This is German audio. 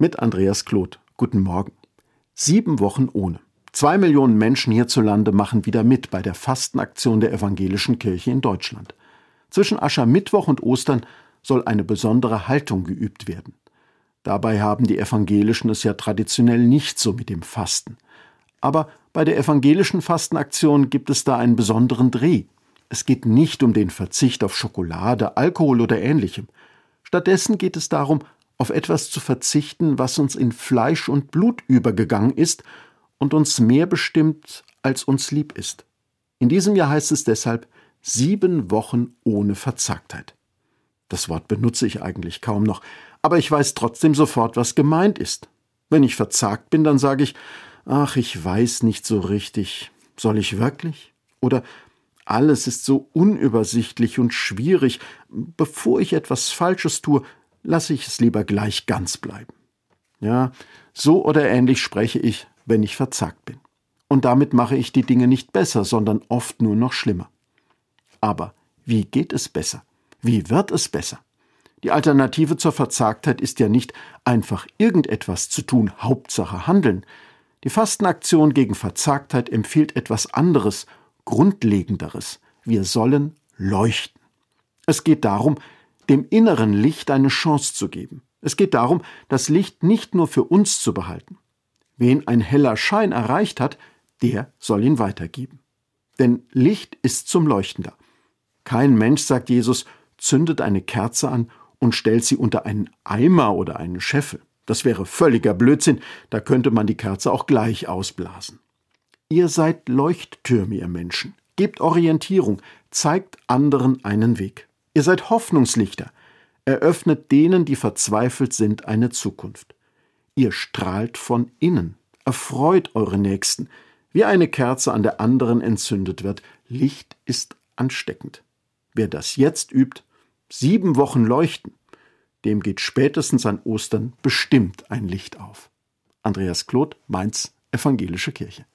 mit Andreas Kloth. Guten Morgen. Sieben Wochen ohne. Zwei Millionen Menschen hierzulande machen wieder mit bei der Fastenaktion der evangelischen Kirche in Deutschland. Zwischen Aschermittwoch und Ostern soll eine besondere Haltung geübt werden. Dabei haben die Evangelischen es ja traditionell nicht so mit dem Fasten. Aber bei der evangelischen Fastenaktion gibt es da einen besonderen Dreh. Es geht nicht um den Verzicht auf Schokolade, Alkohol oder ähnlichem. Stattdessen geht es darum, auf etwas zu verzichten, was uns in Fleisch und Blut übergegangen ist und uns mehr bestimmt, als uns lieb ist. In diesem Jahr heißt es deshalb sieben Wochen ohne Verzagtheit. Das Wort benutze ich eigentlich kaum noch, aber ich weiß trotzdem sofort, was gemeint ist. Wenn ich verzagt bin, dann sage ich, ach, ich weiß nicht so richtig, soll ich wirklich? Oder alles ist so unübersichtlich und schwierig, bevor ich etwas Falsches tue, lasse ich es lieber gleich ganz bleiben. Ja, so oder ähnlich spreche ich, wenn ich verzagt bin. Und damit mache ich die Dinge nicht besser, sondern oft nur noch schlimmer. Aber wie geht es besser? Wie wird es besser? Die Alternative zur Verzagtheit ist ja nicht einfach irgendetwas zu tun, Hauptsache handeln. Die Fastenaktion gegen Verzagtheit empfiehlt etwas anderes, Grundlegenderes. Wir sollen leuchten. Es geht darum, dem inneren Licht eine Chance zu geben. Es geht darum, das Licht nicht nur für uns zu behalten. Wen ein heller Schein erreicht hat, der soll ihn weitergeben. Denn Licht ist zum Leuchten da. Kein Mensch, sagt Jesus, zündet eine Kerze an und stellt sie unter einen Eimer oder einen Scheffel. Das wäre völliger Blödsinn, da könnte man die Kerze auch gleich ausblasen. Ihr seid Leuchttürme, ihr Menschen. Gebt Orientierung, zeigt anderen einen Weg. Ihr seid Hoffnungslichter. Eröffnet denen, die verzweifelt sind, eine Zukunft. Ihr strahlt von innen. Erfreut eure Nächsten. Wie eine Kerze an der anderen entzündet wird. Licht ist ansteckend. Wer das jetzt übt, sieben Wochen leuchten, dem geht spätestens an Ostern bestimmt ein Licht auf. Andreas Kloth, Mainz, Evangelische Kirche.